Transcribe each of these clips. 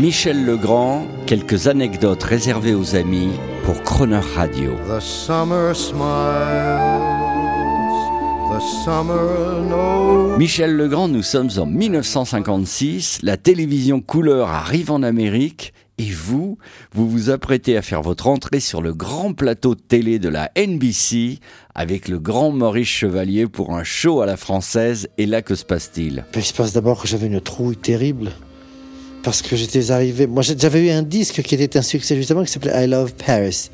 Michel Legrand, quelques anecdotes réservées aux amis pour Croner Radio. The summer smiles, the summer knows. Michel Legrand, nous sommes en 1956, la télévision couleur arrive en Amérique et vous, vous vous apprêtez à faire votre entrée sur le grand plateau de télé de la NBC avec le grand Maurice Chevalier pour un show à la française. Et là, que se passe-t-il? Il se passe d'abord que j'avais une trouille terrible parce que j'étais arrivé. Moi, j'avais eu un disque qui était un succès justement qui s'appelait I Love Paris.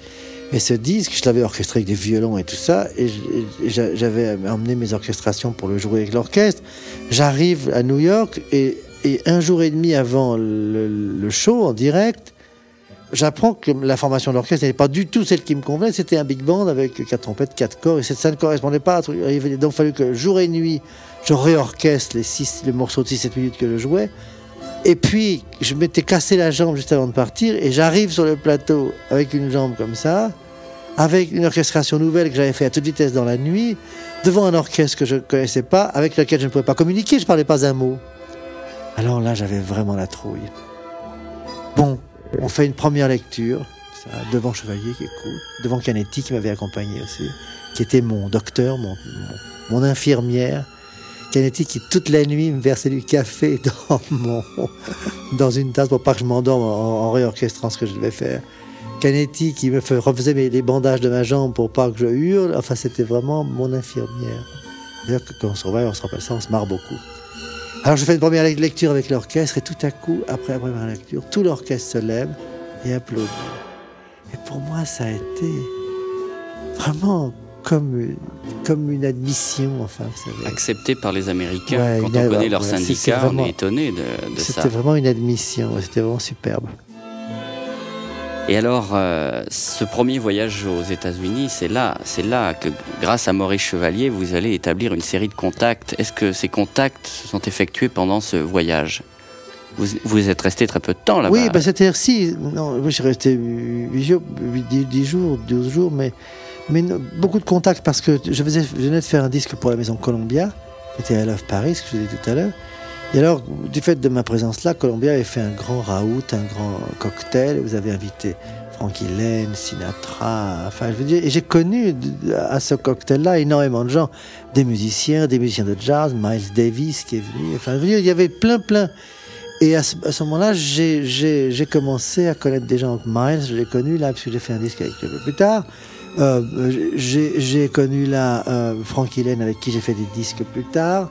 Et ce disque, je l'avais orchestré avec des violons et tout ça, et j'avais emmené mes orchestrations pour le jouer avec l'orchestre. J'arrive à New York et un jour et demi avant le, show en direct, j'apprends que la formation de l'orchestre n'était pas du tout celle qui me convenait. C'était un big band avec quatre trompettes, quatre corps, et ça ne correspondait pas à truc. Il donc fallu que jour et nuit, je réorchestre les, six, les morceaux de 6-7 minutes que je jouais. Et puis, je m'étais cassé la jambe juste avant de partir, et j'arrive sur le plateau avec une jambe comme ça, avec une orchestration nouvelle que j'avais fait à toute vitesse dans la nuit, devant un orchestre que je ne connaissais pas, avec lequel je ne pouvais pas communiquer, je ne parlais pas un mot. Alors là, j'avais vraiment la trouille. Bon, on fait une première lecture, devant Chevalier qui écoute, devant Canetti qui m'avait accompagné aussi, qui était mon docteur, mon, infirmière. Canetti qui toute la nuit me versait du café dans, mon, dans une tasse pour pas que je m'endorme en, réorchestrant ce que je devais faire. Canetti qui me refaisait les bandages de ma jambe pour pas que je hurle. Enfin, c'était vraiment mon infirmière. D'ailleurs, quand on se revoit, on se rappelle ça, on se marre beaucoup. Alors je fais une première lecture avec l'orchestre et tout à coup, après la première lecture, tout l'orchestre se lève et applaudit. Et pour moi, ça a été vraiment comme, comme une admission, enfin, vous savez. Accepté par les Américains. Quand on connaît leur syndicat, on est étonné de, de ça. C'était vraiment une admission, c'était vraiment superbe. Et alors, euh, ce premier voyage aux États-Unis, c'est là, c'est là que, grâce à Maurice Chevalier, vous allez établir une série de contacts. Est-ce que ces contacts se sont effectués pendant ce voyage? Vous, vous êtes resté très peu de temps là-bas. Oui, bah, c'est-à-dire si, non, je suis resté 8 jours, 10 jours, 12 jours, mais, mais beaucoup de contacts parce que je, venais de faire un disque pour la maison Columbia, qui était à Love Paris, que je vous ai dit tout à l'heure. Et alors, du fait de ma présence là, Columbia avait fait un grand raout, un grand cocktail. Vous avez invité Frankie Lane, Sinatra. Enfin, je veux dire, et j'ai connu à ce cocktail-là énormément de gens, des musiciens, des musiciens de jazz, Miles Davis qui est venu. Enfin, je veux dire, il y avait plein, plein. Et à ce, moment-là, j'ai commencé à connaître des gens comme Miles. Je l'ai connu là, parce que j'ai fait un disque avec lui plus tard. Euh, j'ai connu là euh, Lane avec qui j'ai fait des disques plus tard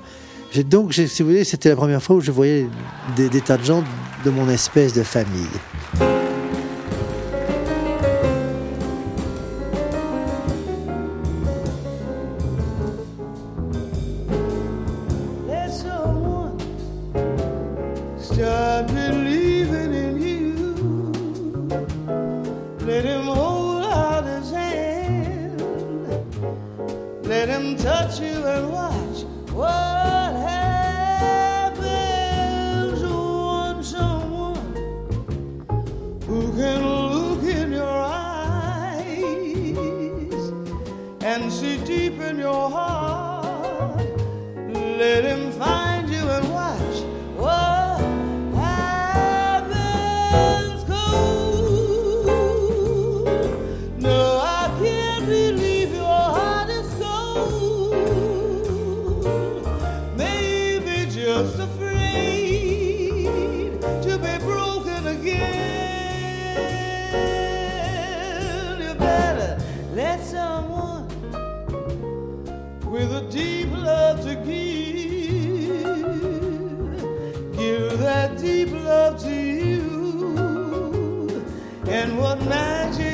donc, si vous voulez, c'était la première fois où je voyais des, tas de gens de mon espèce de famille. Let him touch you and watch. and what magic.